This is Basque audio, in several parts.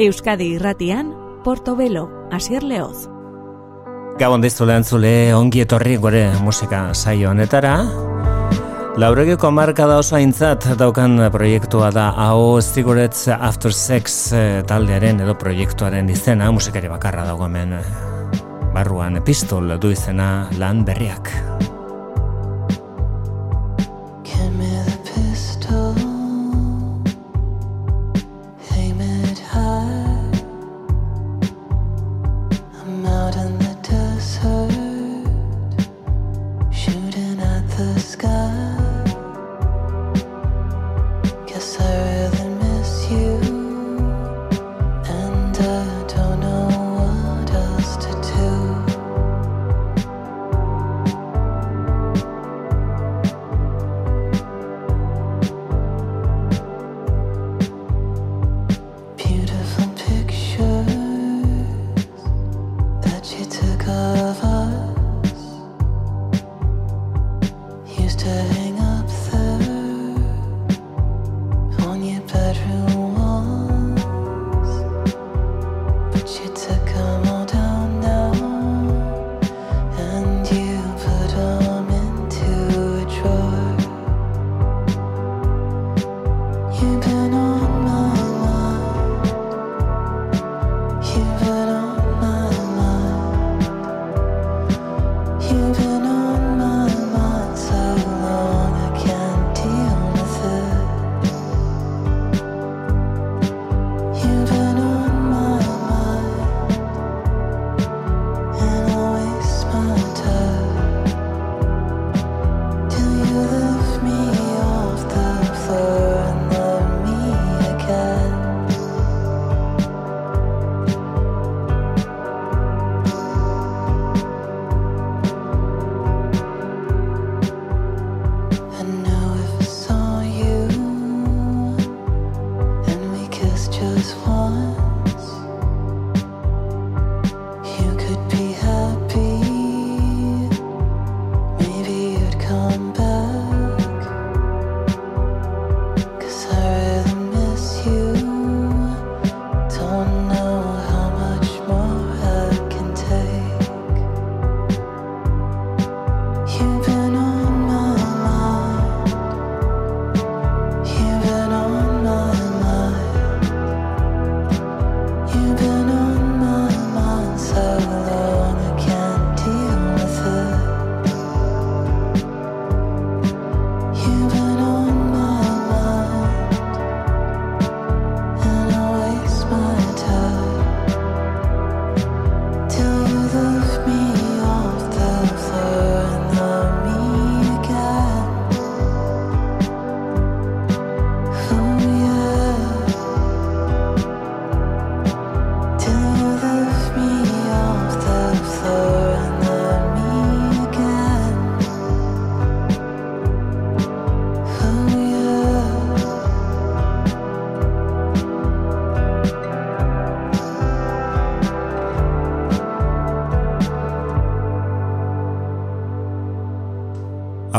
Euskadi irratian, Portobelo, Asier Leoz. Gabon diztu lehen zule ongi etorri gore musika saio honetara. Lauregiko marka da oso aintzat daukan proiektua da hau Cigarettes After Sex eh, taldearen edo proiektuaren izena musikari bakarra dago hemen barruan pistol du izena lan berriak.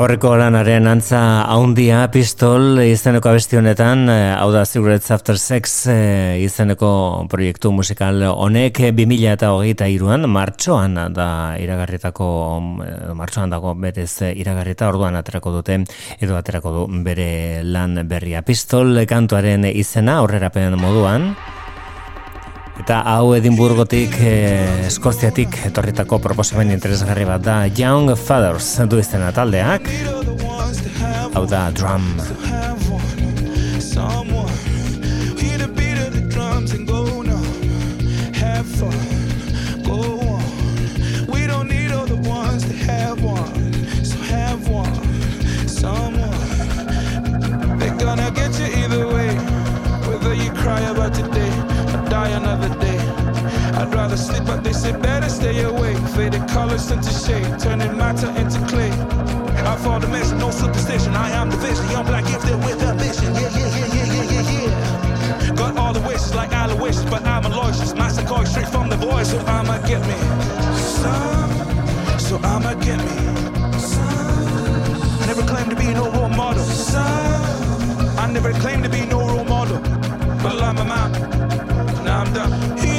Aurreko lanaren antza haundia pistol izeneko abesti honetan, eh, hau da Cigarettes After Sex eh, izeneko proiektu musikal honek 2000 eta hogeita iruan, martxoan da iragarritako, eh, martxoan dago berez iragarrita, orduan aterako dute, edo aterako du bere lan berria. Pistol kantuaren izena, aurrerapen moduan, Eta hau Edinburgotik, eh, Eskoziatik etorritako proposamen interesgarri bat da Young Fathers du izena taldeak. Hau da drum. I'd rather sleep, but they say better stay awake. Faded colors into shade, turning matter into clay. I fall the mission, no superstition. I am the vision, young black gifted with ambition. Yeah, yeah, yeah, yeah, yeah, yeah, yeah. Got all the wishes like Aloysius, but I'm a loyalist. My Sequoia straight from the voice, so I'ma get me some. So I'ma get me some. I never claimed to be no role model. Some. I never claimed to be no role model, but I'm a man. Now I'm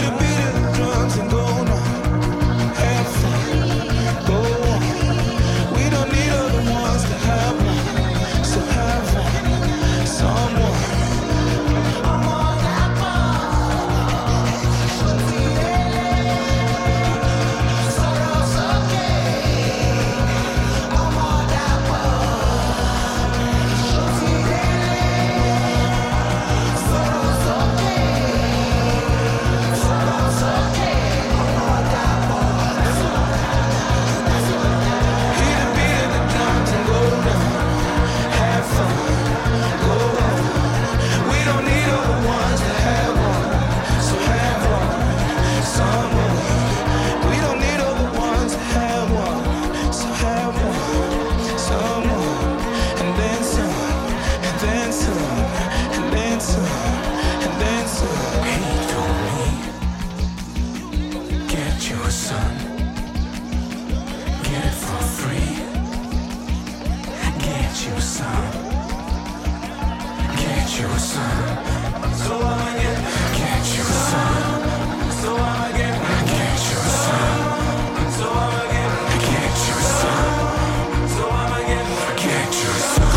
Just.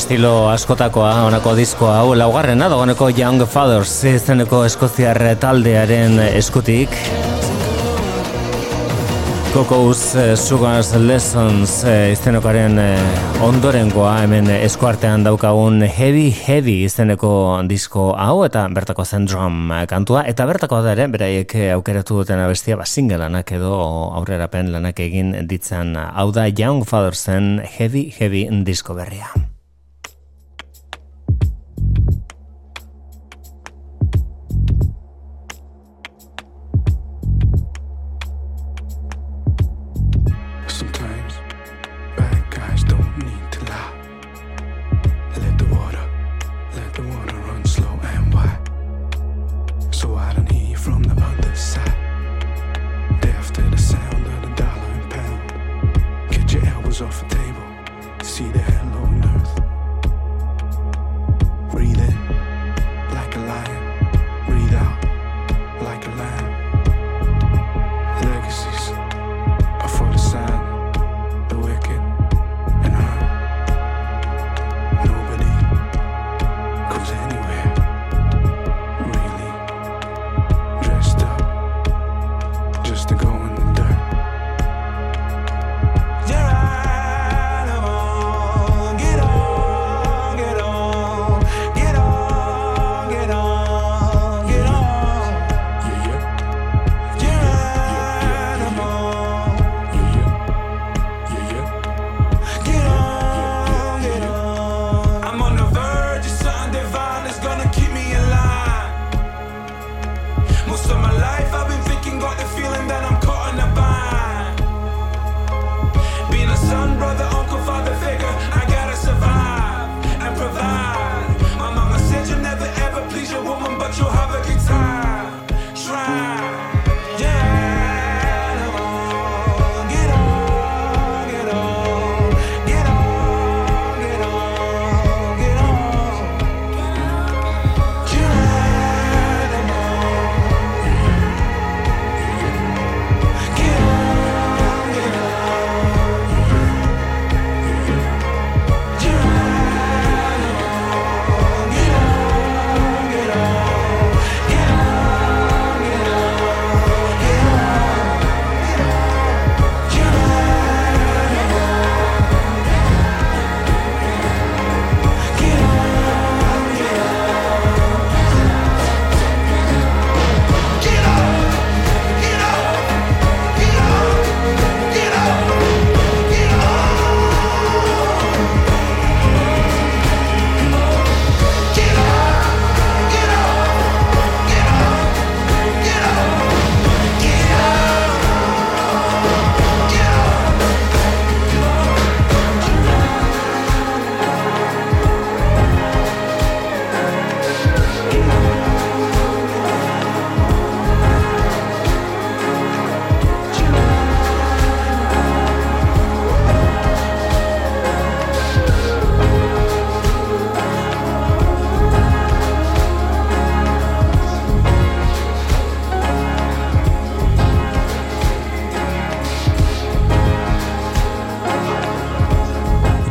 Estilo askotakoa, honako diskoa, hau laugarrena, dagoeneko Young Fathers izeneko eskoziar taldearen eskutik. Kokous uh, Sugars Lessons uh, izenekaren uh, ondorengoa hemen eskuartean daukagun Heavy Heavy izeneko disko hau eta bertako zen drum kantua eta bertako da ere beraiek aukeratu duten abestia ba lanak edo aurrerapen lanak egin ditzan hau da Young Fathersen Heavy Heavy disko berria.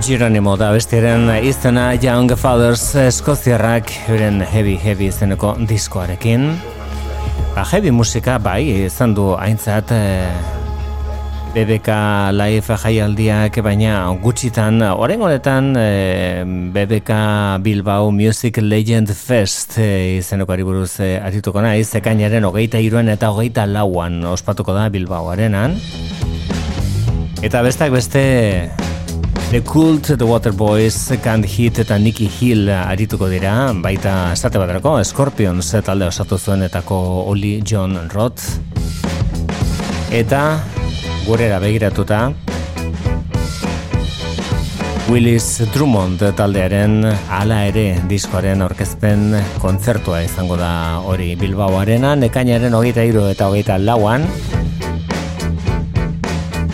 Geronimo da bestiaren izena Young Fathers Eskoziarrak euren heavy heavy izeneko diskoarekin. Ba, heavy musika bai izan du aintzat eh, BBK Live jaialdiak baina gutxitan oren honetan eh, BBK Bilbao Music Legend Fest eh, izeneko ariburuz eh, arituko naiz, ekainaren hogeita iruen eta hogeita lauan ospatuko da Bilbao arenan. Eta bestak beste The Cult, The Waterboys, Can't Hit eta Nicky Hill arituko dira, baita estate baterako, Scorpions talde osatu zuenetako Oli John Roth. Eta, gurera begiratuta, Willis Drummond taldearen ala ere diskoaren orkezpen kontzertua izango da hori Bilbaoarena, nekainaren hogeita iru eta hogeita lauan,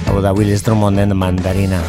hau da Willis Drummonden mandarina.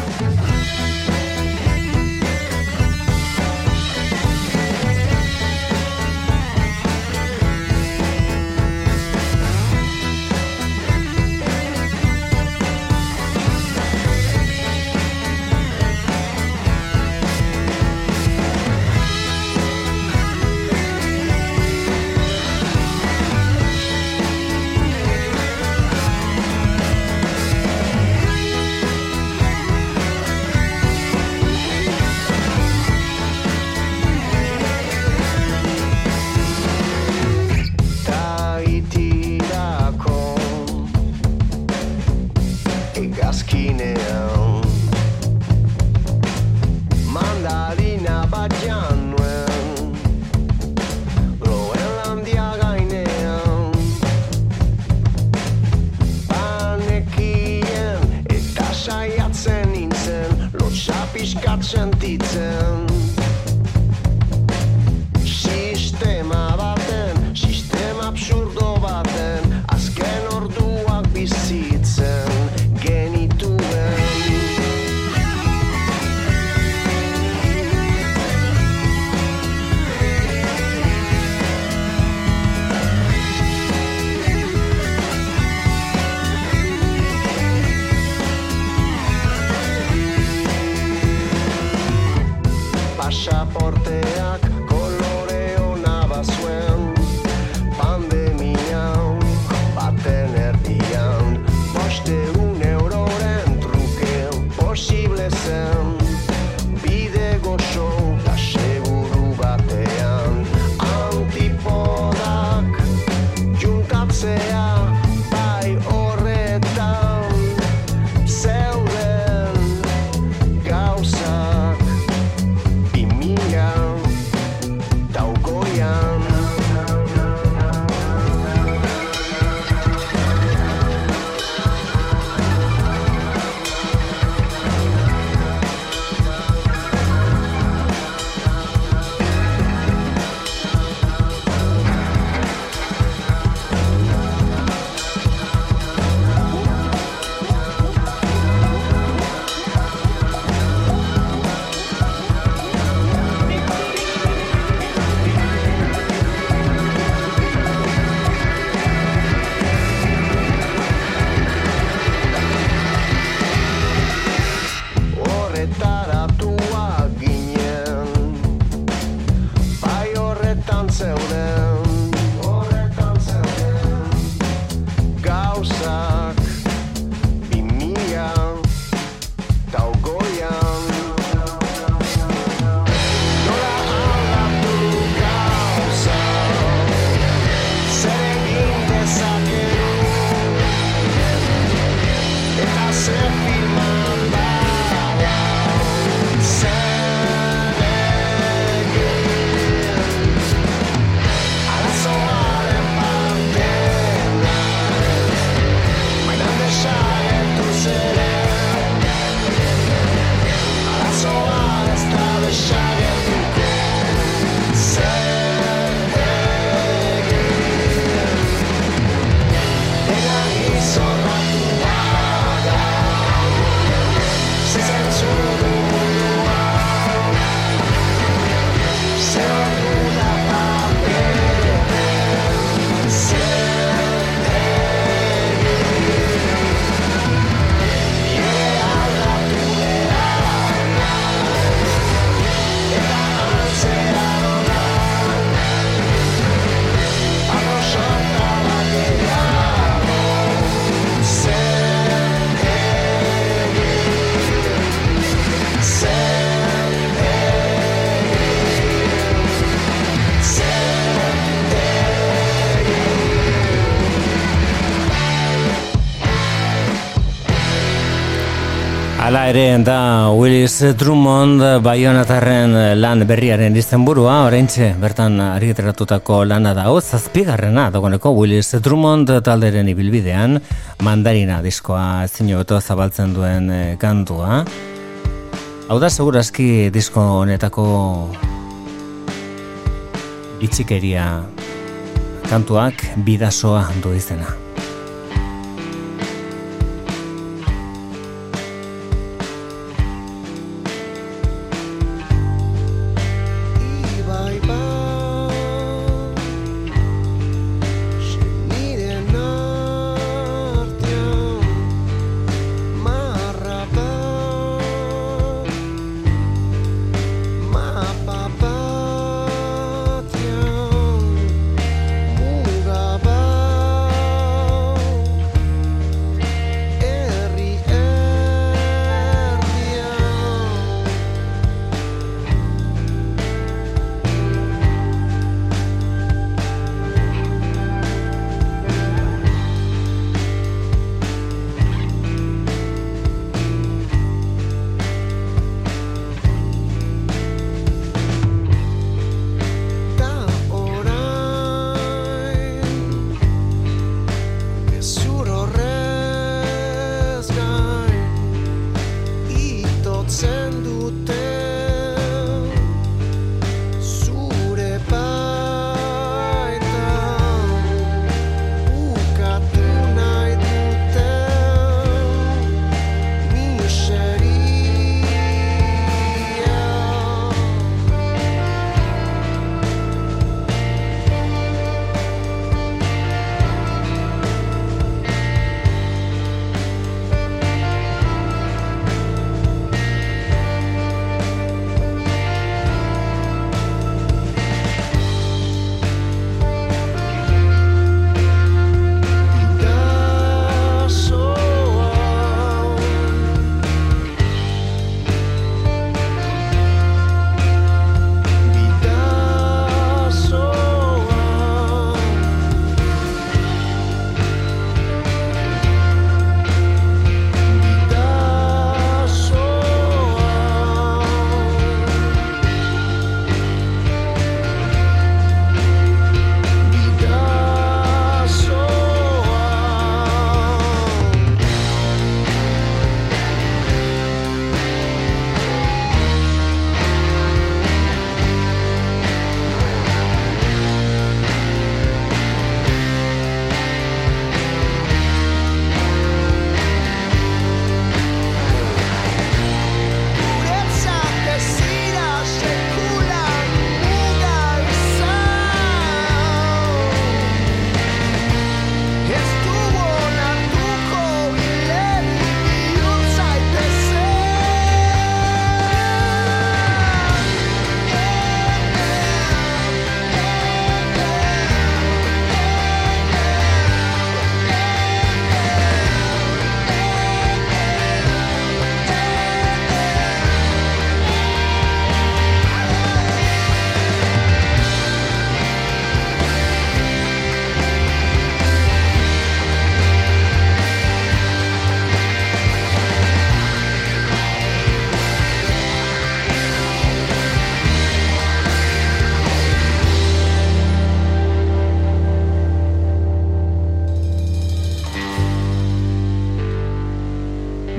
Hala ere da Willis Drummond Bayonatarren lan berriaren izenburua. Oraintxe bertan argiteratutako lana da hau zazpigarrena dagoeneko Willis Drummond talderen ibilbidean mandarina diskoa zinioto zabaltzen duen eh, kantua hau da segurazki disko honetako itxikeria kantuak bidasoa du izena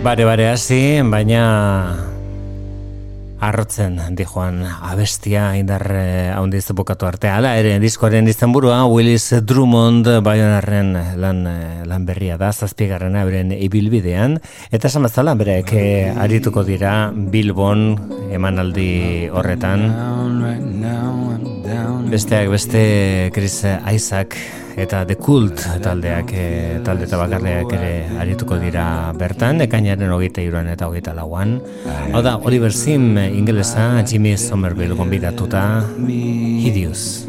Bare, bare, hasi, baina arrotzen di joan abestia indar eh, handiz bukatu arte. Hala ere, diskoaren izenburua Willis Drummond baionarren lan, eh, lan berria da, zazpigarren abren ibilbidean. Eta esan bezala, berek eh, arituko dira Bilbon emanaldi horretan. Besteak beste Chris Isaac eta The Cult taldeak e, talde eta bakarleak ere arituko dira bertan, ekainaren hogeita iruan eta hogeita lauan. Hau da, Oliver Sim ingelesa, Jimmy Somerville gombidatuta, Hideous.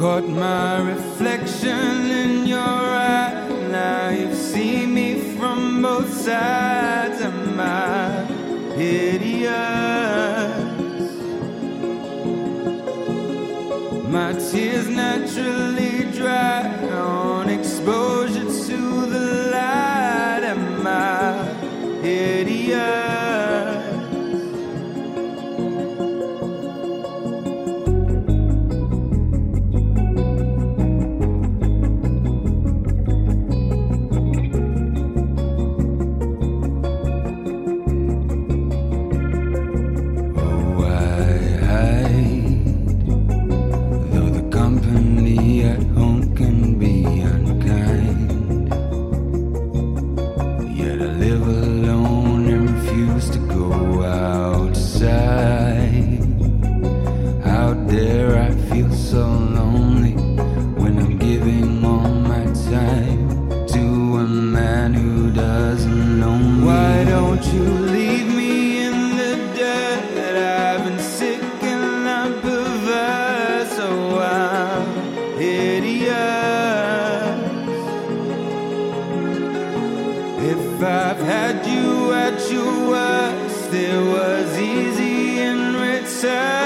Caught my reflection in your eye Now you've seen me from both sides of my hideous My tears naturally dry on exposure you at your worst, it was easy in return.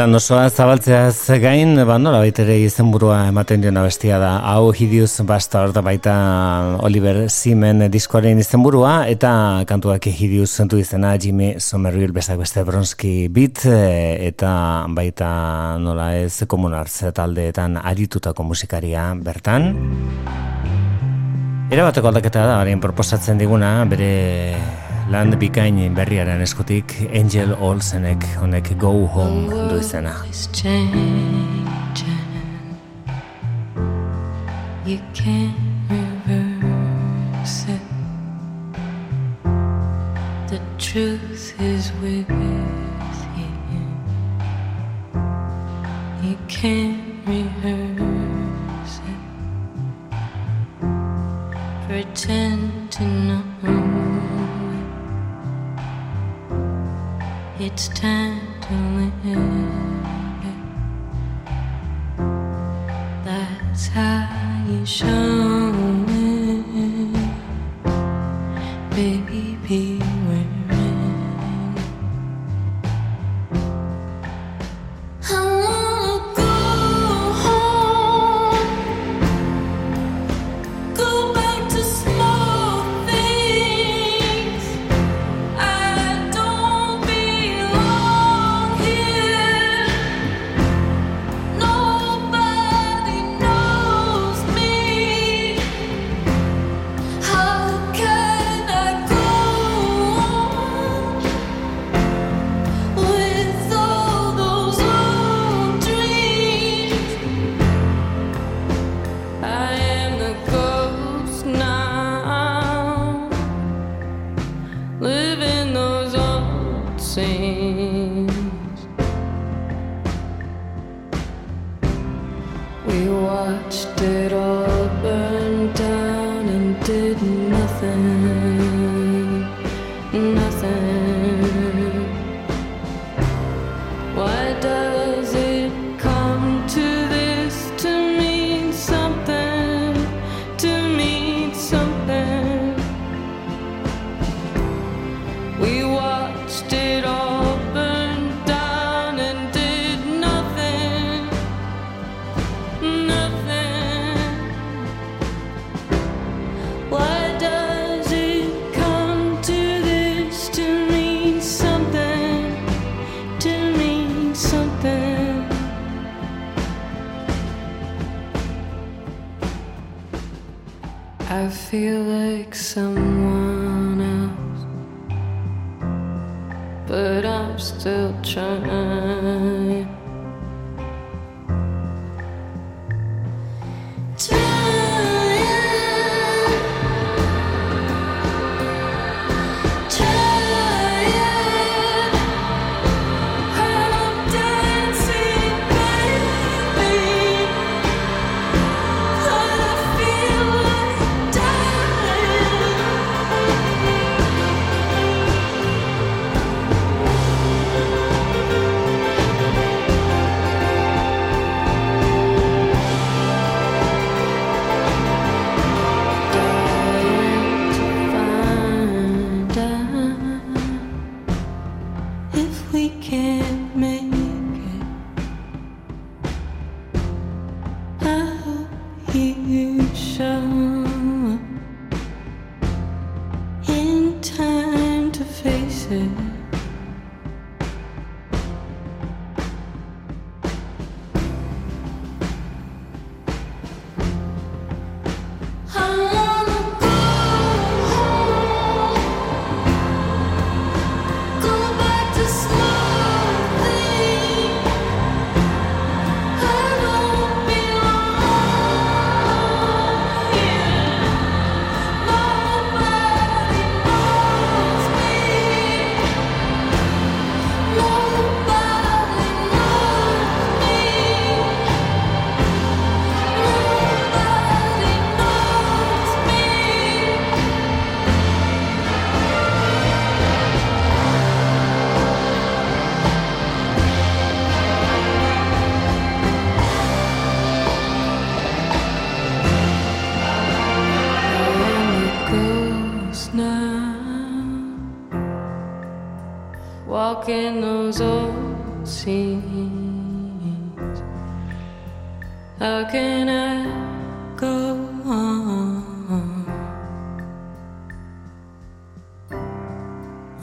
Lan osoa zabaltzeaz gain, ba, nola baitere izenburua ematen diona bestia da. Hau Hideous Bastard baita Oliver Simen diskoaren izenburua, eta kantuak Hideous zentu izena Jimmy Somerville besak beste bronski bit, eta baita nola ez komunartz taldeetan aritutako musikaria bertan. Era bateko aldaketa da, harin proposatzen diguna, bere Land bikain berriaren eskutik Angel Olsenek honek Go Home du izena. You can't reverse it. The truth is with you. You can't rehearse it. Pretend to know It's time to live. That's how you show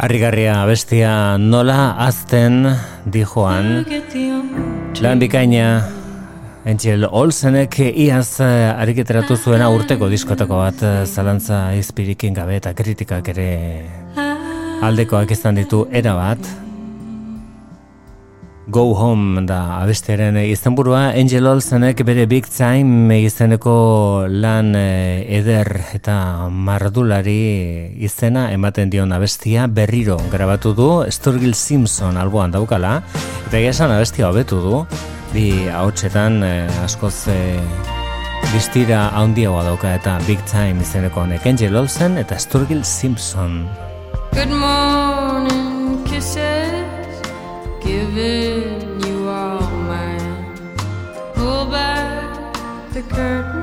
Arrigarria bestia nola azten dijoan Lan bikaina Angel Olsenek iaz eh, ariketeratu zuena urteko diskotako bat eh, zalantza izpirikin gabe eta kritikak ere aldekoak izan ditu era bat Go Home da abestearen izenburua Angel Olsenek bere Big Time izeneko lan eh, eder eta mardulari izena ematen dion abestia berriro grabatu du Sturgill Simpson alboan daukala. Eta esan abestia hobetu du bi haotxetan eh, askoz eh, distira handiagoa dauka eta Big Time izeneko honek. Angel Olsen eta Sturgill Simpson. Good morning kisses. Giving you the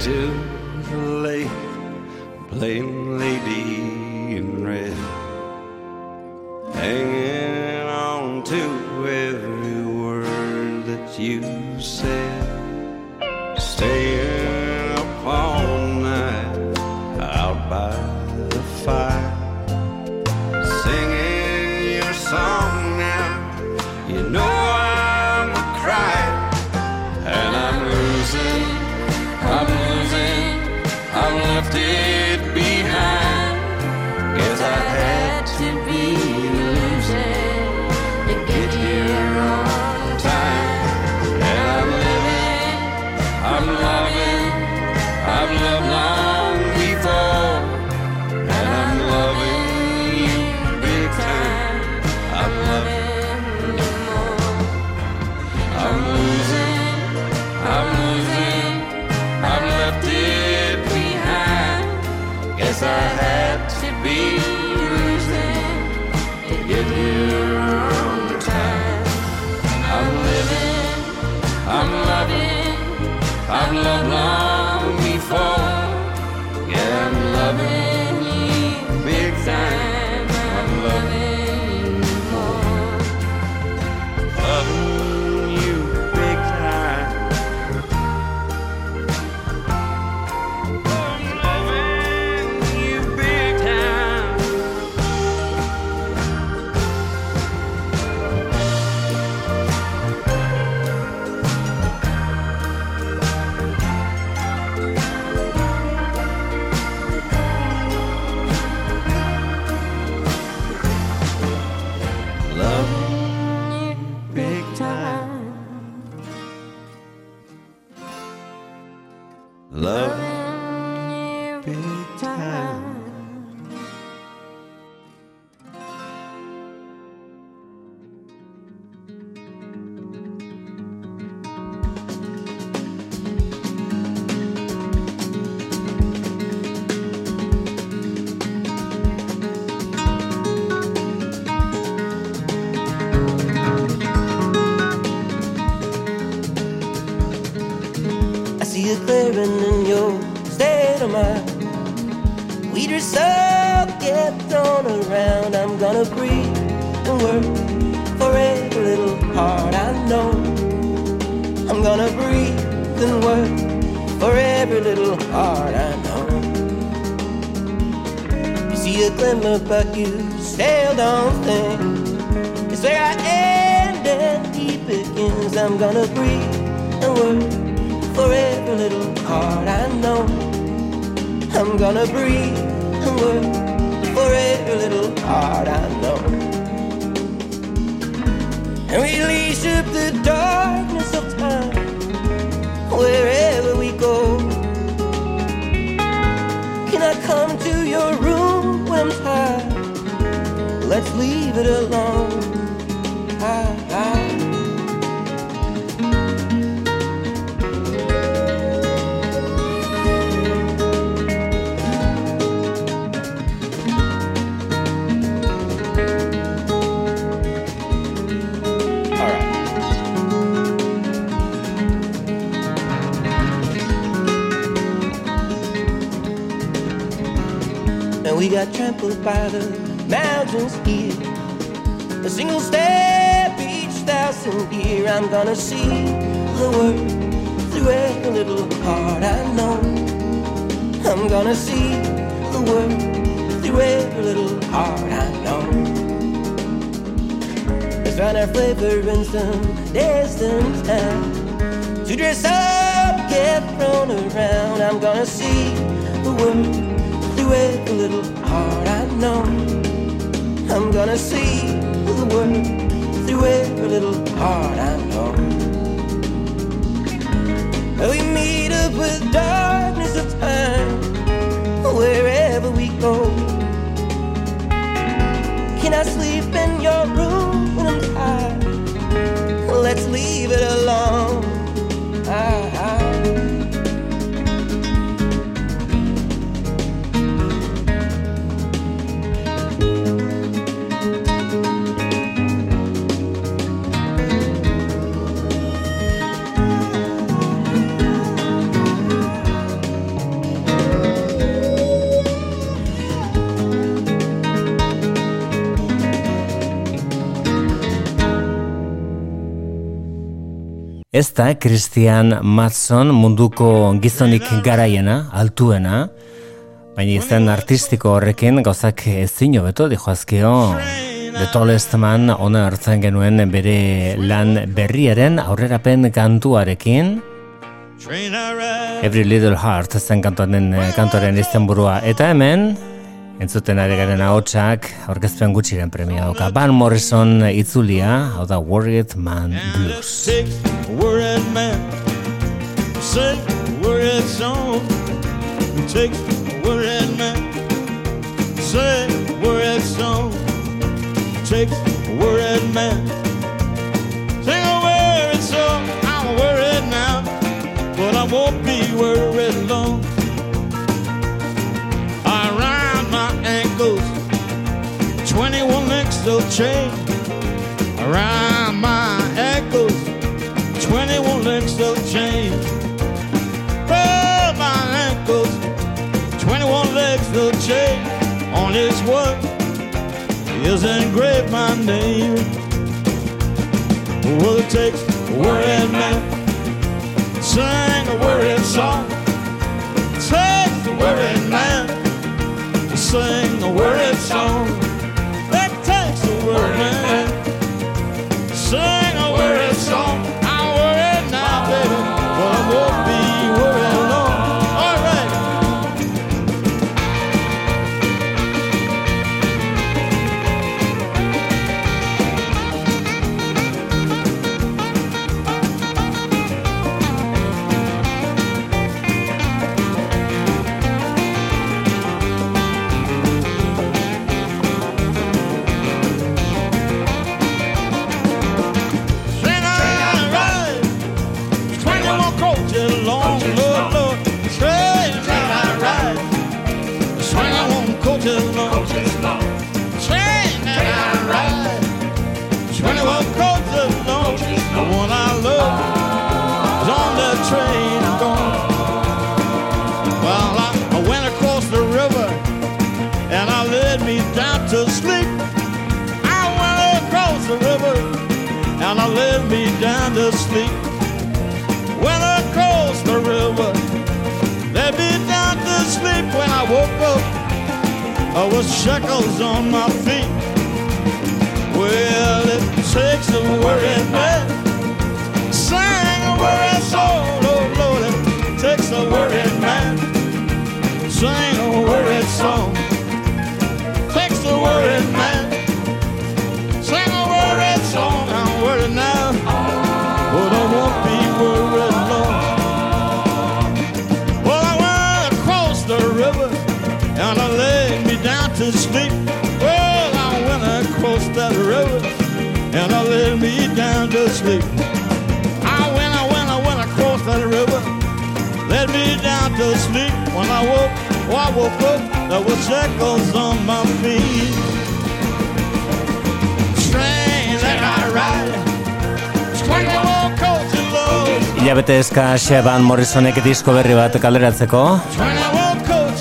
too late. Blame heart I know. And release up the darkness of time wherever we go. Can I come to your room when I'm tired? Let's leave it alone. Trampled by the mountains here. A single step each thousand year. I'm gonna see the world through every little heart I know. I'm gonna see the world through every little heart I know. Let's find our flavor in some distant town. To dress up, get thrown around. I'm gonna see the world through every little heart I know. I'm gonna see the world through every little heart I know. We meet up with darkness of time wherever we go. Can I sleep in your room when I'm tired? Let's leave it alone. Ez da Christian Matson munduko gizonik garaiena, altuena, baina izen artistiko horrekin gauzak ezin hobeto dijoazkio The Tallest Man ona hartzen genuen bere lan berriaren aurrerapen kantuarekin. Every Little Heart zen kantuaren, kantuaren izenburua. Eta hemen entzuten ari garen ahotsak aurkezpen gutxiren premia dauka. Van Morrison itzulia hau da Worried Man Blues. Worried man a worried song a worried man. A worried song a worried man. Sing a worried song I'm worried now but I won't be worried long 21 links of chain around my ankles 21 links of chain. Oh, my ankles, 21 legs of chain. On this one is engraved my name. Well, it takes a worried man, sing a worried song. It takes a worried man, to sing a worried song. Sing a worried song. Woke was shackles on my feet. Well, it takes a worried man, sing a worried soul. Oh Lord, it takes a worried man, sing a worried song. Takes a worried sleep. Well, I went across that river and I laid me down to sleep. I went, I went, I went across that river, laid me down to sleep. When I woke, oh, I woke up, there was shackles on my feet. Train that I ride, twenty-one coaches low, Ilabete eskaz Van Morrisonek disko berri bat kaleratzeko.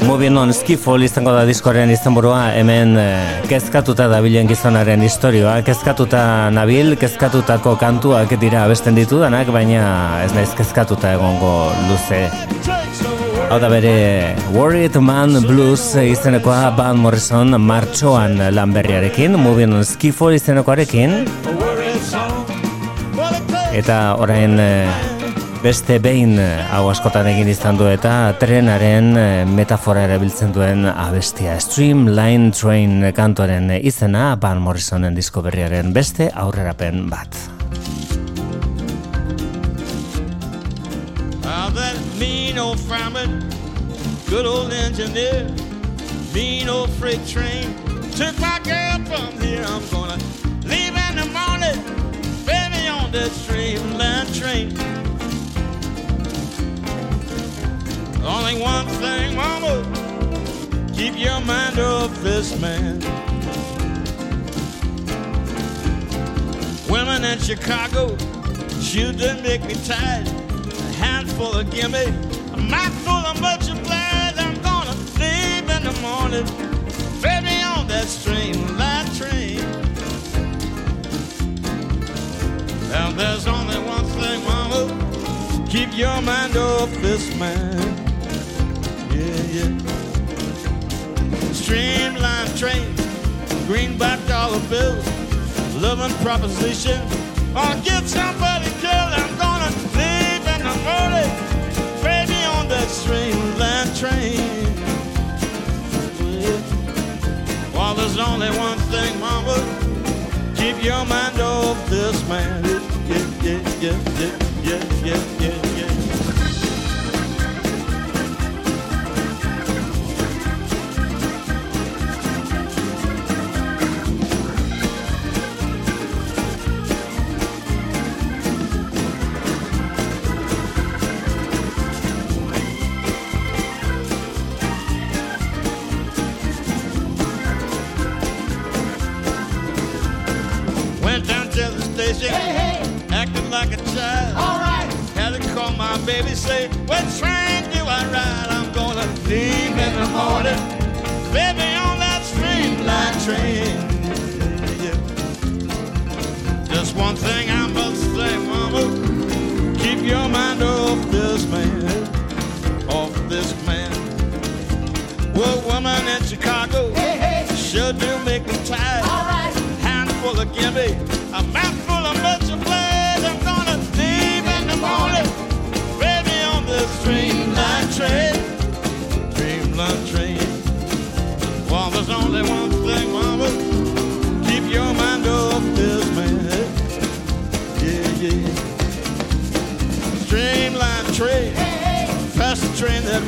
Moving on Skifall izango da diskoaren izenburua. Hemen eh, kezkatuta dabilen gizonaren istorioa, kezkatuta nabil, kezkatutako kantuak dira abesten ditudanak, baina ez naiz kezkatuta egongo luze. Hau da bere Worried Man Blues izenekoa Van Morrison martxoan lan berriarekin, Moving on Skifall izenekoarekin, eta orain eh, beste behin eh, hau askotan egin izan du eta trenaren eh, metafora erabiltzen duen abestia Streamline Train kantoren izena Van Morrisonen disko berriaren beste aurrerapen bat. Ah, that mean old fireman, good old engineer, mean old freight train. Took my girl from here. I'm gonna leave in the morning, baby, on that streamline train. Only one thing, mama, keep your mind off this man. Women in Chicago, shoot didn't make me tired A handful of gimme, a mouthful of much obliged. I'm gonna sleep in the morning, baby, on that streamline train. Now there's only one thing, mama, keep your mind off this man. Yeah, yeah. Streamline train, greenback dollar bills, loving proposition. I'll get somebody killed. I'm gonna leave in the morning, baby, on that streamline train. Yeah. Well, there's only one thing, mama. Keep your mind off this man. Yeah, yeah, yeah, yeah, yeah, yeah, yeah, yeah.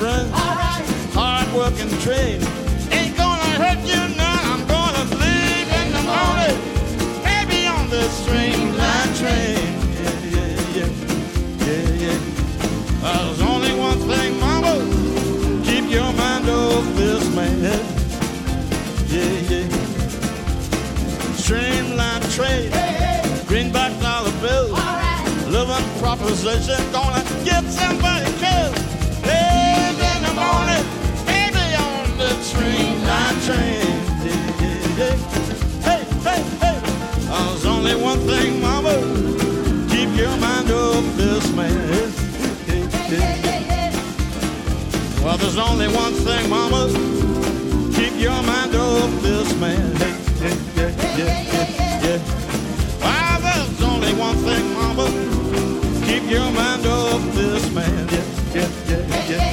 Train that runs, hard working train. Ain't gonna hurt you none. I'm gonna leave in the morning, baby, on this streamline train. Yeah, yeah, yeah, yeah, yeah. Uh, there's only one thing, mama, keep your mind off this man. Yeah, yeah. Streamline train, greenback dollar bills, living proposition, gonna get somebody killed. Baby, on the train. Yeah. Hey, hey, hey. There's only one thing, mama, this man. Well, there's only one thing, mama. Keep your mind this man. Yeah, yeah, yeah. Well, there's only one thing, mama. Keep your mind off this man. Yeah, yeah, yeah, yeah,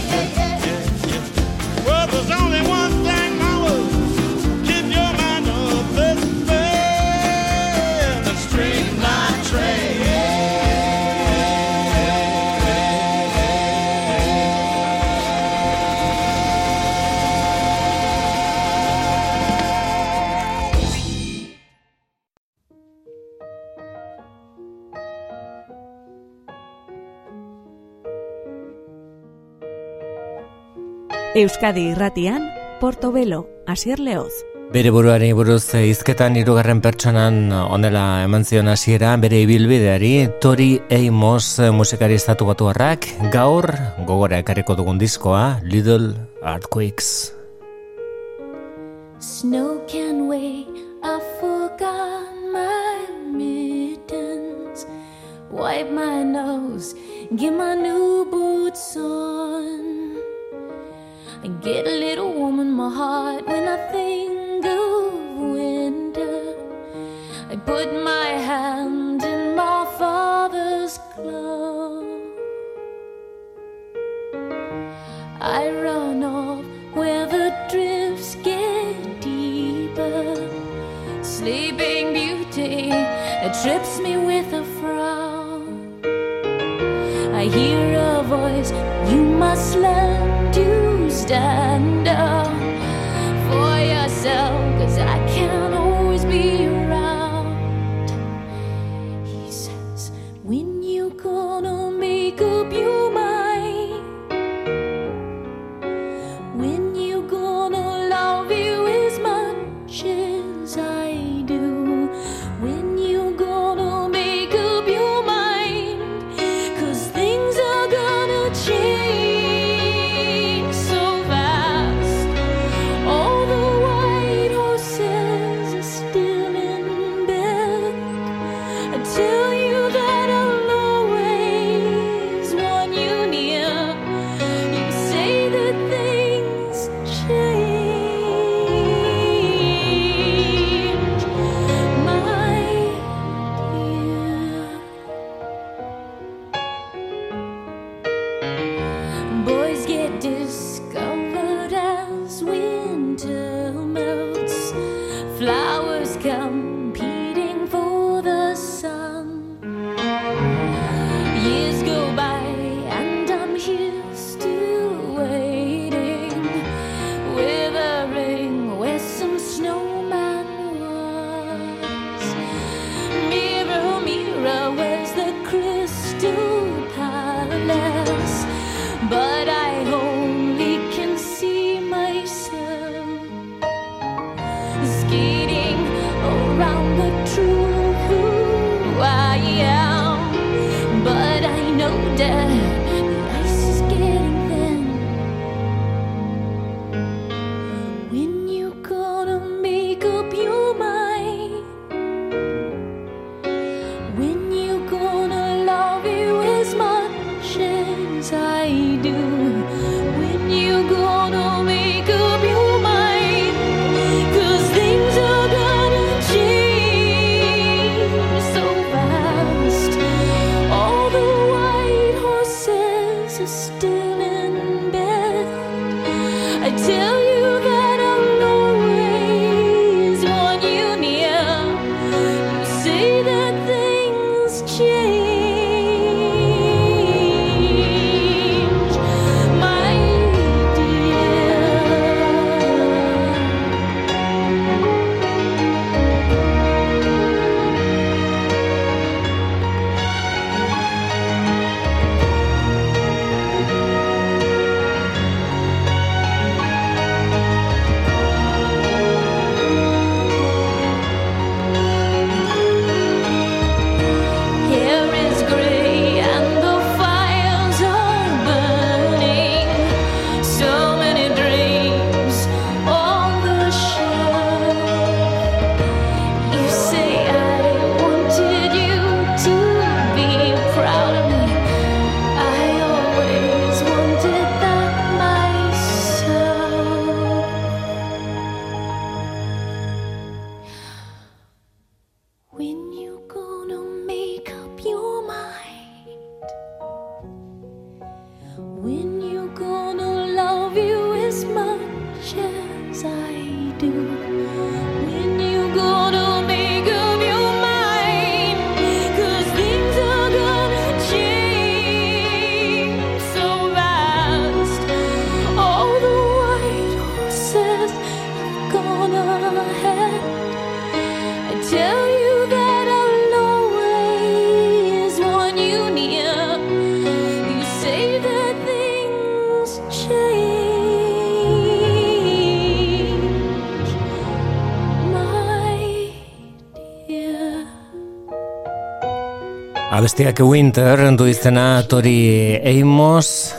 Euskadi irratian, Portobelo, Asier Leoz. Bere buruari buruz hizketan hirugarren pertsonan onela eman zion hasiera bere ibilbideari Tori Amos musikari estatu batuarrak gaur gogora ekarriko dugun diskoa Little Earthquakes. Snow can wait, I forgot my mittens. Wipe my nose, get my new boots on. I get a little warm in my heart when I think of winter. I put my hand in my father's glove. I run off where the drifts get deeper. Sleeping Beauty it trips me with a frown. I hear a voice, you must learn to stand up for yourself, cause I can't always be Abestiak Winter du izena Tori Amos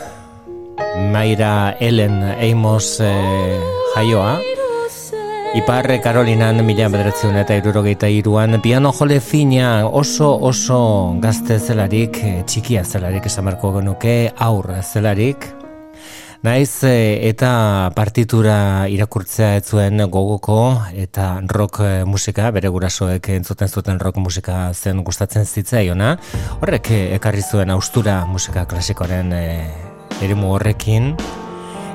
Maira Ellen Amos eh, jaioa. Iparre Karolinan mila bederatzen eta irurogeita iruan piano jole fina oso oso gazte zelarik eh, txikia zelarik esamarko genuke aur zelarik Naiz e, eta partitura irakurtzea ez zuen gogoko eta rock e, musika, bere gurasoek entzuten zuten rock musika zen gustatzen zitzaiona. Horrek e, ekarri zuen austura musika klasikoaren e, eremu horrekin.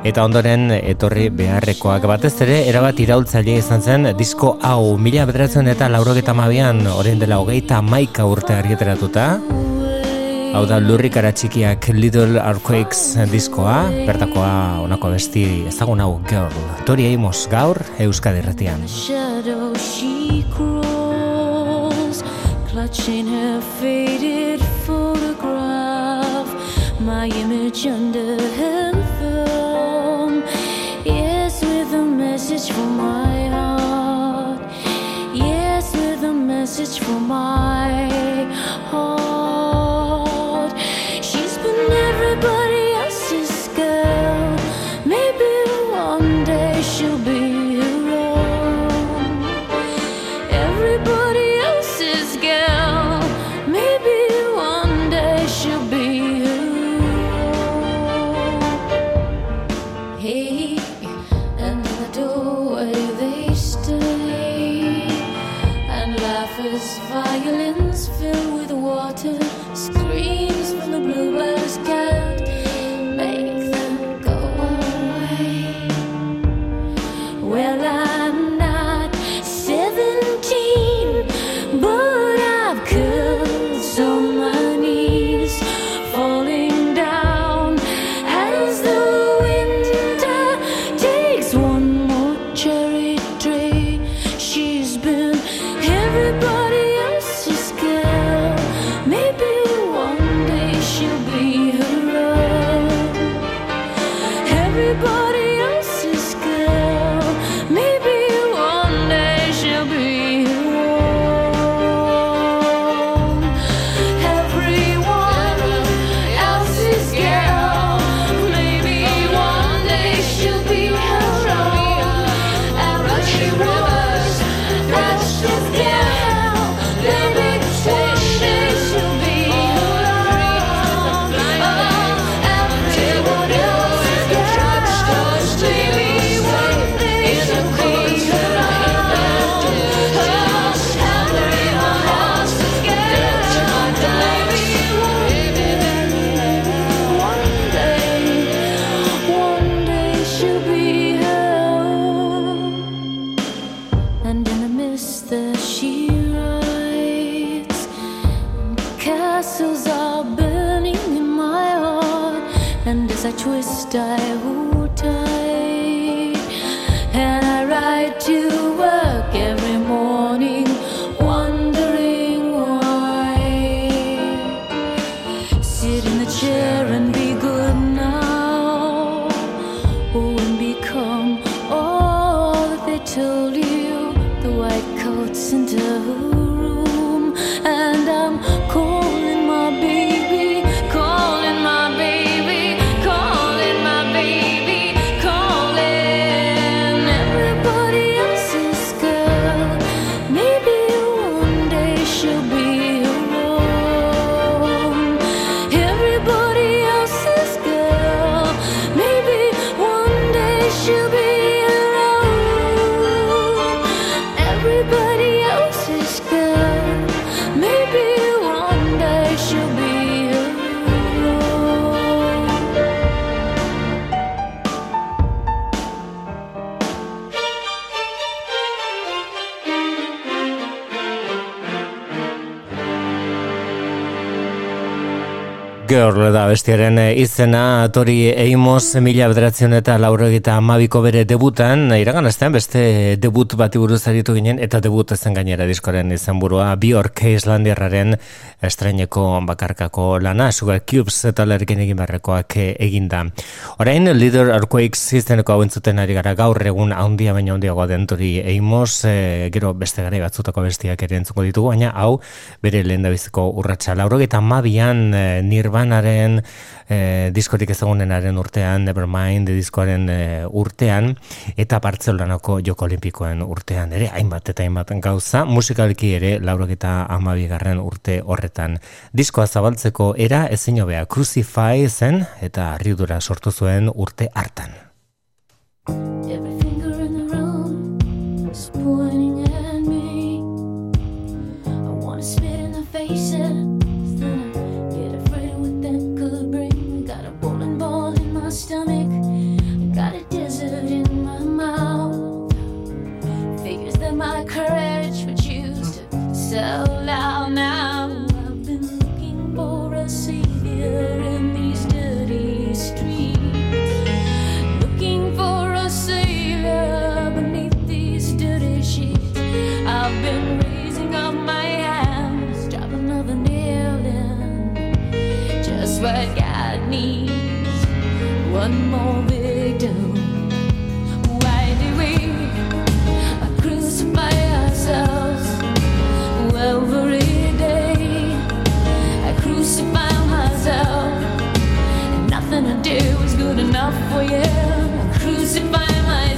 Eta ondoren etorri beharrekoak batez ere, erabat iraultzaile izan zen disko hau mila bederatzen eta laurogeta mabian, orain dela hogeita maika urte argiteratuta. Hau da lurrik txikiak Little Earthquakes diskoa, bertakoa onako besti ezagun hau girl. Tori Amos gaur, Euskadi Retian. Shadow she crawls, clutching her faded photograph, my image under her thumb. Yes, with a message for my heart. Yes, with a message for my heart. Girl da bestiaren eh, izena Tori Eimos mila bederatzen eta lauro eta amabiko bere debutan iragan astean beste debut bati buruz aritu ginen eta debut ezen gainera diskoren izan burua Bjork Islandiarraren estreineko bakarkako lana Sugar Cubes eta lerken egin barrekoak eginda. Orain Leader Earthquakes izeneko hau entzuten ari gara gaur egun handia baina handiagoa den Tori Eimos e, gero beste gara batzutako bestiak ere entzuko ditugu baina hau bere lehen da biziko urratxa lauro eta amabian nir Nirvanaren e, diskotik ezagunenaren urtean, Nevermind diskoaren e, urtean, eta Bartzelanako Joko Olimpikoen urtean, ere hainbat eta hainbat gauza, musikalki ere laurok eta amabigarren urte horretan. Diskoa zabaltzeko era ezin hobea Crucify zen eta arridura sortu zuen urte hartan. now. I've been looking for a savior in these dirty streets, looking for a savior beneath these dirty sheets. I've been raising up my hands, another nail in, just what God needs. One more victim. Why do we crucify ourselves? Is good enough for you. I crucify myself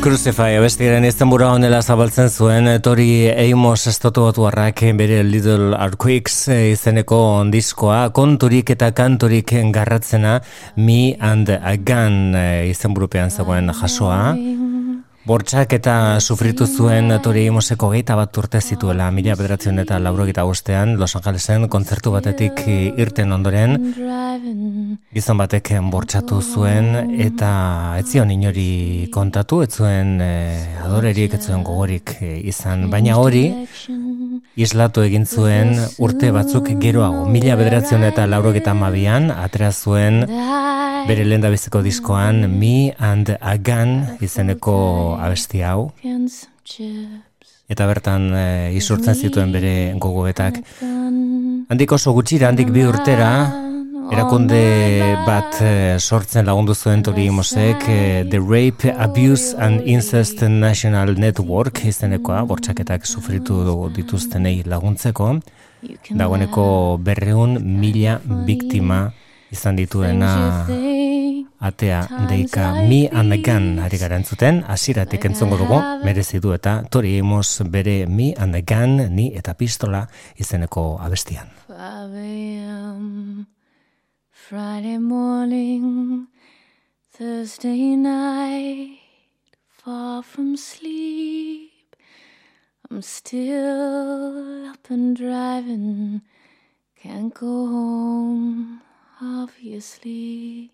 Crucify abestiaren izenbura honela zabaltzen zuen Tori Amos estotu batuarrak bere Little Earthquakes izeneko diskoa konturik eta kanturik garratzena Me and a Gun izenburupean zegoen jasoa Bortxak eta sufritu zuen Tori Amoseko geita bat urte zituela mila bederatzen eta lauro bostean Los Angelesen kontzertu batetik irten ondoren. Gizon batek bortxatu zuen eta ez zion inori kontatu, ez zuen eh, adorerik, ez zuen gogorik eh, izan, baina hori islatu egin zuen urte batzuk geroago, mila bederatzen eta lauro mabian, atera zuen bere lenda diskoan Me and a Gun izeneko abesti hau. Eta bertan e, isurtzen zituen bere gogoetak. handik oso gutxira, handik bi urtera erakunde bat e, sortzen lagundu zuen tori imosek e, The Rape, Abuse and Incest National Network izenekoa, bortxaketak sufritu dituztenei laguntzeko. Dagoeneko berreun mila biktima izan dituena atea deika mi anegan ari garantzuten, asiratik entzongo dugu, merezi du eta tori emos bere mi anegan ni eta pistola izeneko abestian. Friday morning, Thursday night, far from sleep, I'm still up and driving, can't go home, obviously.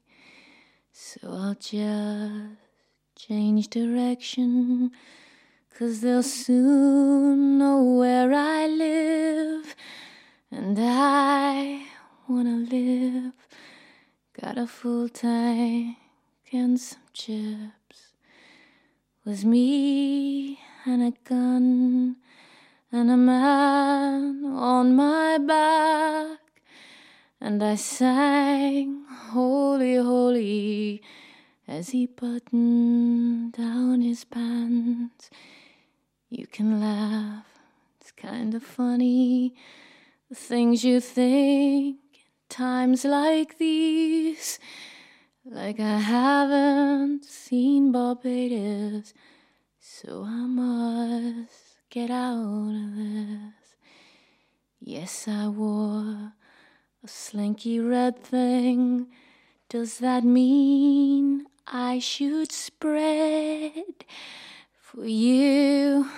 So I'll just change direction, cause they'll soon know where I live, and I wanna live. Got a full tank and some chips. Was me and a gun and a man on my back. And I sang, Holy, Holy, as he buttoned down his pants. You can laugh, it's kind of funny, the things you think in times like these. Like I haven't seen Barbados, so I must get out of this. Yes, I wore a slinky red thing. Does that mean I should spread for you,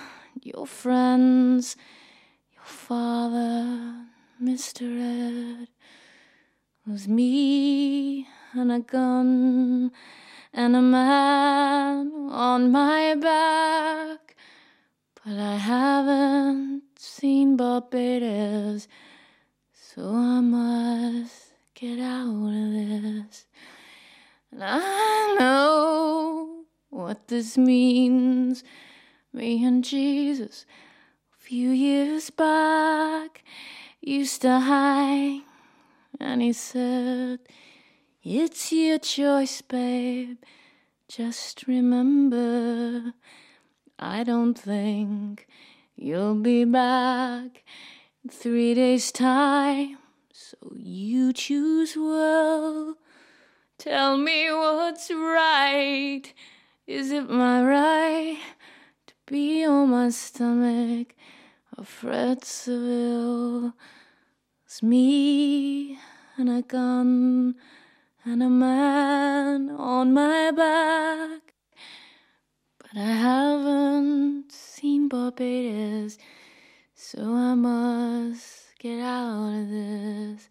your friends, your father, Mr. Ed? Was me and a gun and a man on my back, but I haven't seen Barbados. So I must get out of this. And I know what this means. Me and Jesus, a few years back, used to hang. And he said, It's your choice, babe. Just remember, I don't think you'll be back in three days' time, so you choose well. Tell me what's right. Is it my right to be on my stomach? A Fred Seville. It's me and a gun and a man on my back. But I haven't seen Barbados. So I must get out of this.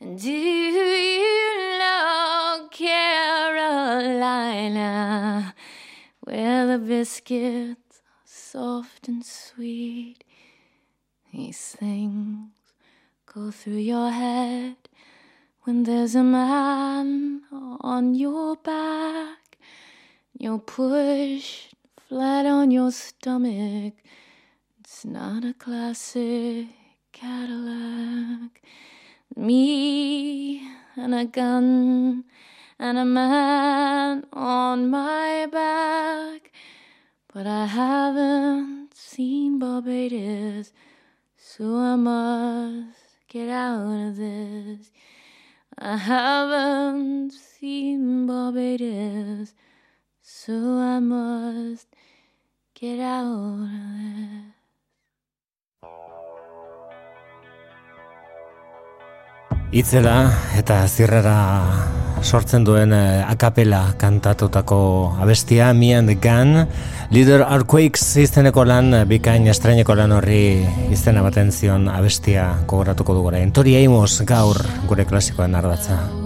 Do you know Carolina, where the biscuits are soft and sweet? These things go through your head when there's a man on your back. You're pushed flat on your stomach it's not a classic Cadillac. Me and a gun and a man on my back. But I haven't seen Barbados, so I must get out of this. I haven't seen Barbados, so I must get out of this. Itzela eta zirrara sortzen duen eh, akapela kantatutako abestia Me and the Gun Leader Earthquakes izteneko lan eh, bikain estreneko lan horri izena baten zion abestia kogoratuko du gora. Entori gaur gure klasikoen ardatza.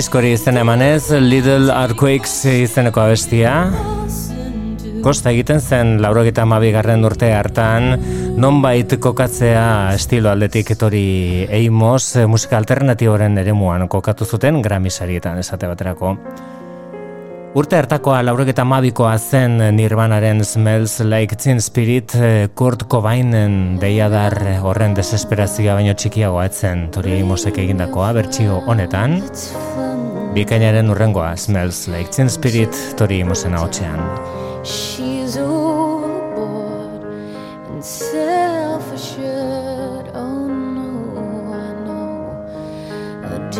Diskori izen emanez, Little Earthquakes izeneko abestia. Kosta egiten zen laurogeta garren urte hartan, nonbait kokatzea estilo aldetik etori eimos, musika alternatiboren eremuan kokatu zuten gramisarietan esate baterako. Urte hartakoa laurogeta mabikoa zen Nirvanaren Smells Like Teen Spirit Kurt Cobainen deiadar horren desesperazioa baino txikiagoa etzen tori eimosek egindakoa bertsio honetan. Bikainaren urrengoa Smells Like Teen Spirit tori eimosen haotxean. She's overboard and self-assured. Oh no, I know a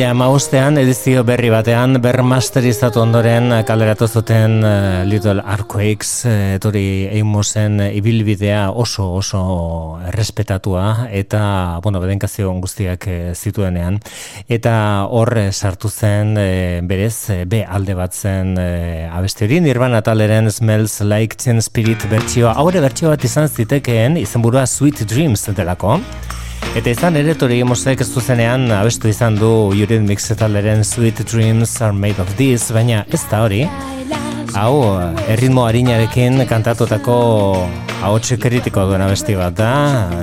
yes. 2000 amaustean edizio berri batean bermasterizatu ondoren kaleratu zuten eh, Little Earthquakes uh, etori eimosen ibilbidea oso oso errespetatua eta bueno, bedenkazio guztiak eh, zituenean eta hor eh, sartu zen eh, berez eh, B alde bat zen eh, abesti hori Nirvana taleren Smells Like Teen Spirit bertsioa haure bertsio bat izan zitekeen izenburua Sweet Dreams delako Eta izan ere Tori Emosek ez zuzenean abestu izan du Eurythmics talderen Sweet Dreams are made of this, baina ez da hori. Hau, erritmo harinarekin kantatutako ahotxe kritiko duen abesti bat da,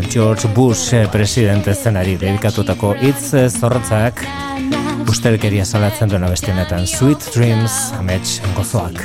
George Bush presidente zenari dedikatutako hitz zorrotzak ustelkeria salatzen duen abesti honetan Sweet Dreams amets gozoak.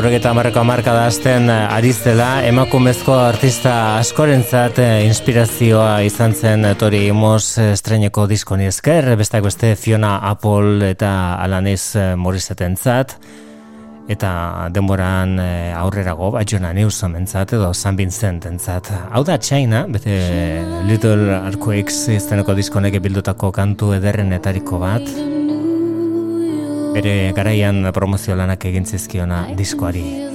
laurogeta hamarreko hamarkada hasten eh, ari zela emakumezko artista askorentzat eh, inspirazioa izan zen eh, Tori Moz estreineko diskoni esker, bestak beste Fiona Apple eta Alanis Morrisettentzat eta denboran aurrerago bat Jona Newsom entzat edo San Vincent entzat. Hau da China, bete Little Earthquakes izteneko diskonek bildutako kantu ederrenetariko bat bere garaian promozio lanak egin zizkiona diskoari.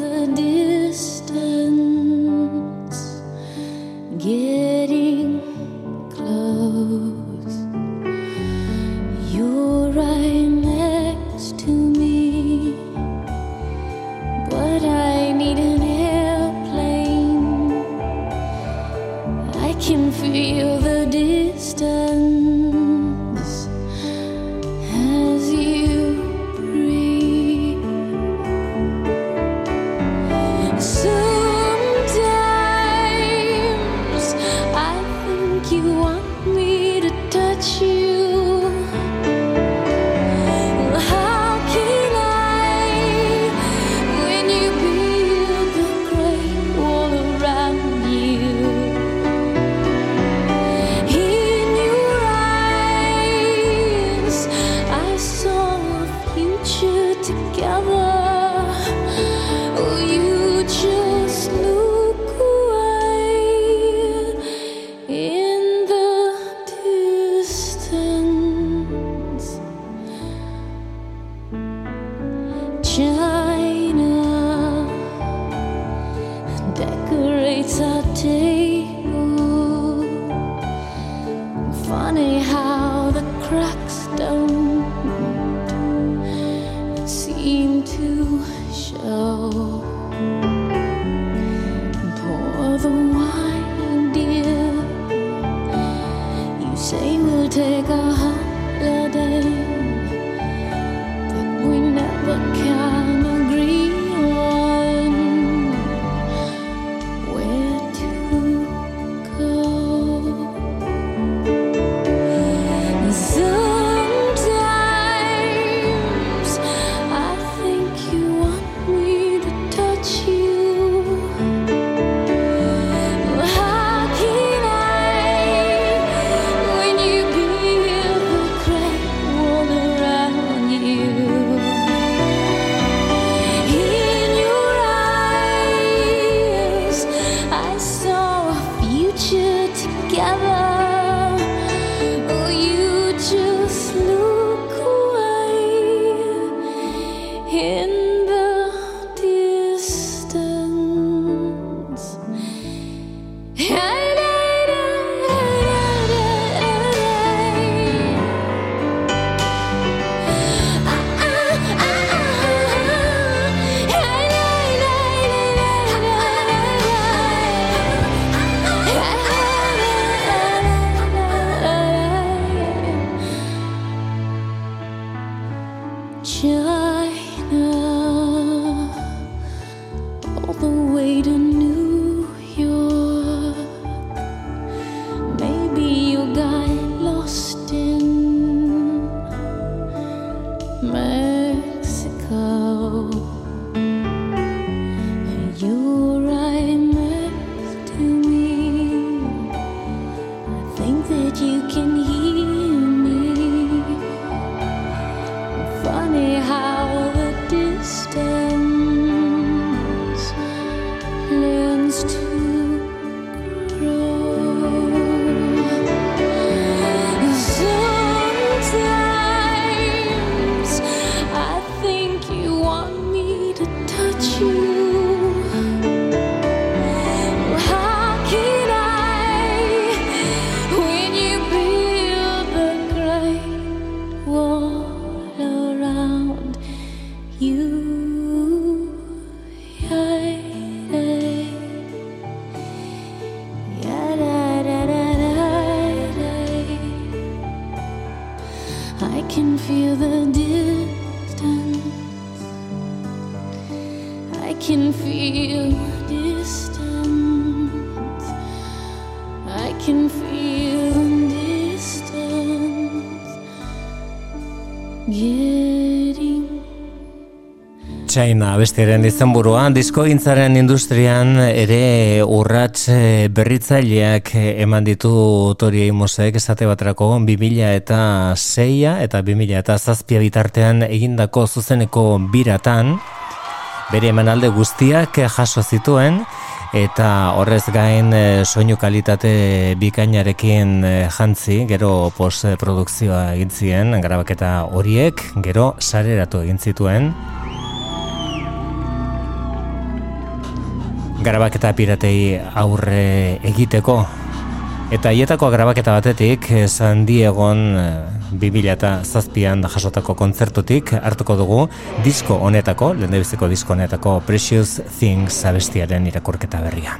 decorates our table. Funny how the cracks don't seem to show. Pour the wine, dear. You say we'll take a. China abestiaren izenburua diskogintzaren industrian ere urrats eh, berritzaileak eh, eman ditu Tori Amosek esate baterako 2000 eta 6 eta 2000 eta zazpia bitartean egindako zuzeneko biratan bere emanalde guztiak jaso zituen eta horrez gain eh, soinu kalitate bikainarekin jantzi, gero postprodukzioa egin zien, grabaketa horiek, gero sareratu egin zituen. Grabaketa piratei aurre egiteko. Eta hietako grabaketa batetik, eh, San Diegon 2000 eta zazpian jasotako kontzertutik hartuko dugu disko honetako, lehen disko honetako Precious Things abestiaren irakurketa berria.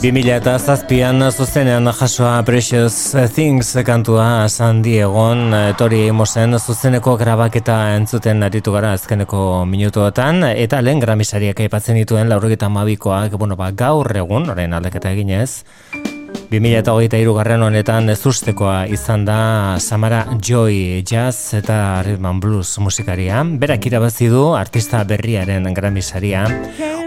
2000 eta zazpian zuzenean jasoa Precious Things kantua San Diegon Tori Amosen zuzeneko grabaketa entzuten aritu gara azkeneko minutuetan eta lehen gramisariak aipatzen dituen laurogeta mabikoak, bueno, ba, gaur egun, orain aldaketa eginez, 2008 garren honetan ez ustekoa izan da Samara Joy Jazz eta Rhythm Blues musikaria. Berak irabazi du artista berriaren gramisaria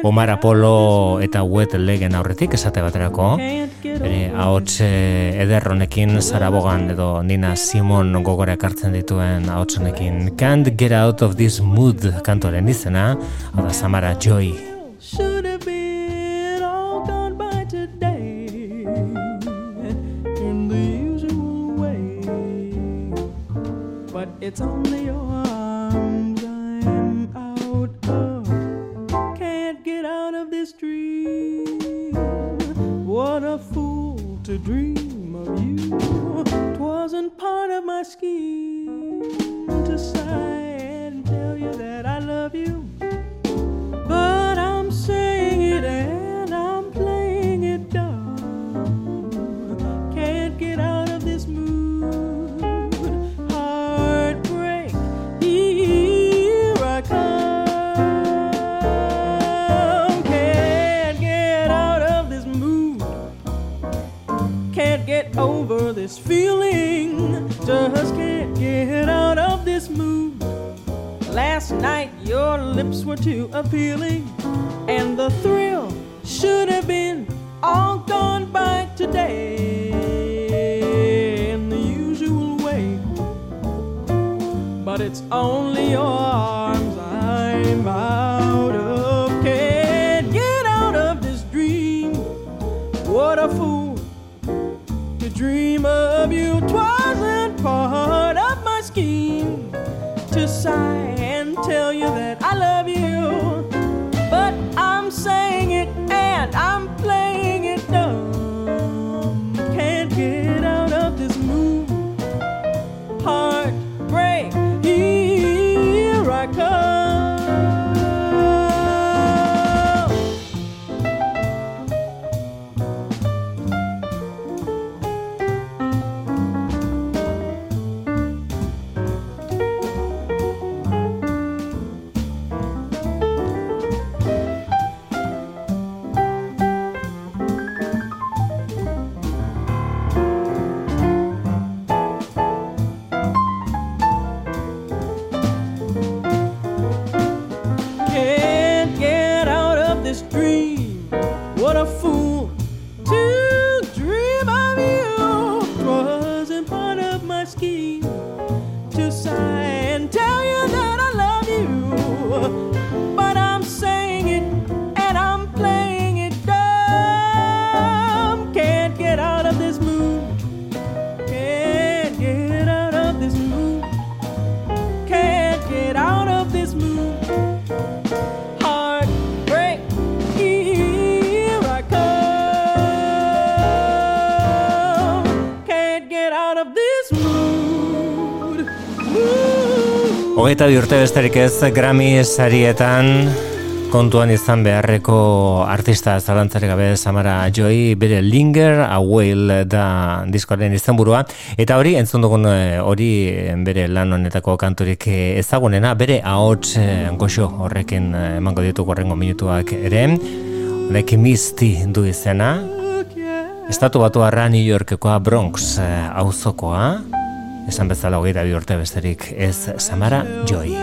Omar Apollo eta Wet Legen aurretik esate baterako. Bere ahots eh, eder honekin Sarabogan edo Nina Simon gogora ekartzen dituen ahots honekin Can't Get Out of This Mood kantoren izena, hau da Samara Joy. It's only your arms I'm out of. Can't get out of this dream. What a fool to dream of you. Twasn't part of my scheme to sigh and tell you that I love you. But I'm saying it feeling. Just can't get out of this mood. Last night your lips were too appealing, and the thrill should have been all gone by today in the usual way. But it's only your arms I'm dream of you. Twasn't part of my scheme to sigh and tell you that I love you. But I'm saying it and I'm berrogeita bi urte besterik ez Grammy sarietan kontuan izan beharreko artista zalantzarek gabe Samara Joy bere Linger A Whale da diskoaren izenburua. Eta hori entzun dugun eh, hori eh, bere lan honetako kanturik eh, ezagunena bere ahots goxo horrekin emango ditu horrengo minutuak ere. Like Misty du izena. Estatu batu arra New Yorkekoa Bronx auzokoa esan bezala hogeita bi urte besterik ez Samara Joy.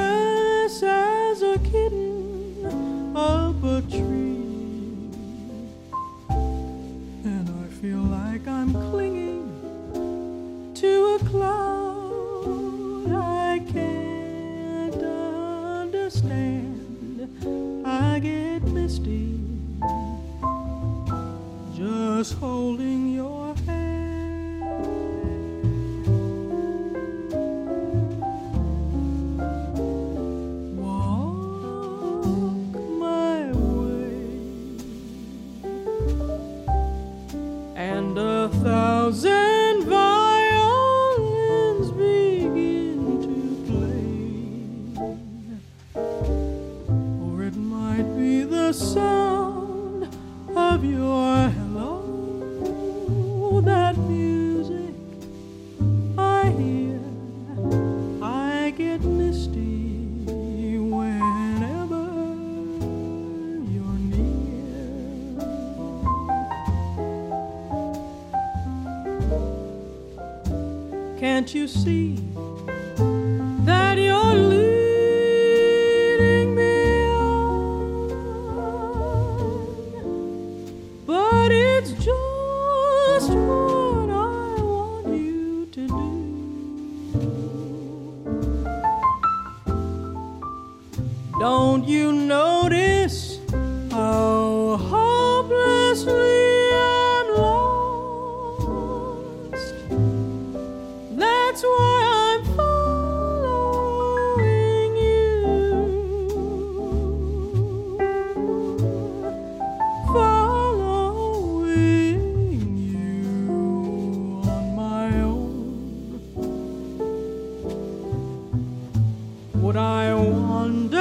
Just holding your you see? would I wander?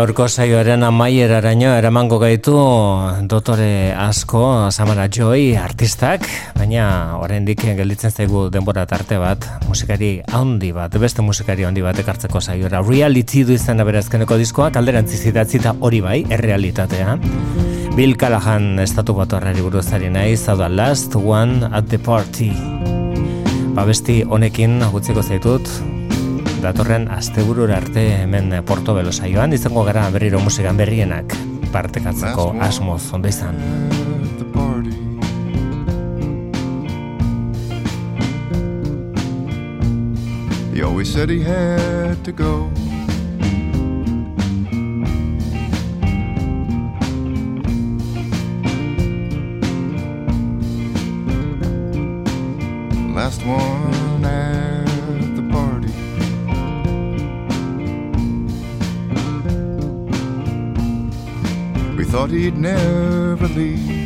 Gaurko saioaren amaieraraino eramango gaitu dotore asko Samara Joy artistak, baina oraindik gelditzen zaigu denbora tarte bat, musikari handi bat, beste musikari handi bat ekartzeko saiora. Reality du izan berazkeneko diskoa, kalderantzi zidatzi hori bai, errealitatea. Bill Callahan estatu bat horreri buruzari nahi, zau da last one at the party. Babesti honekin agutzeko zaitut, datorren asteburura arte hemen Porto Belo saioan izango gara berriro musikan berrienak partekatzeko asmoz ondo izan. He always said he had to go Last one he'd never leave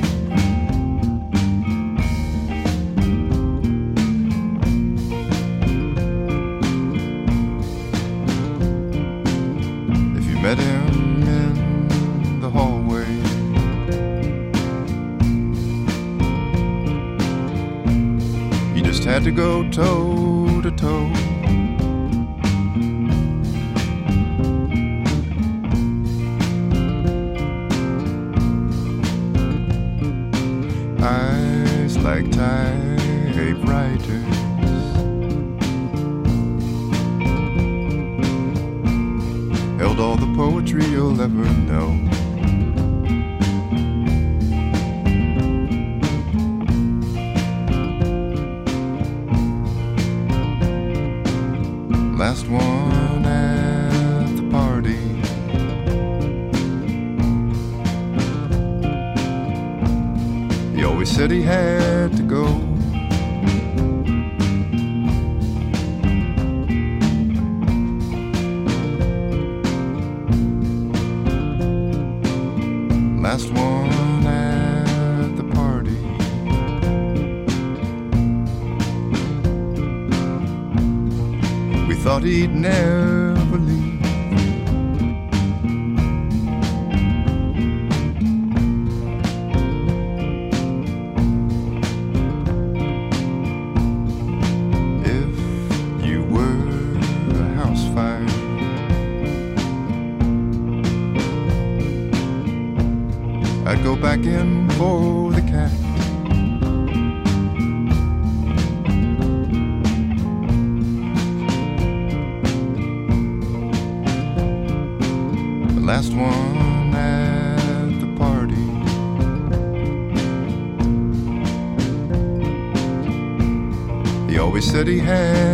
He always said he had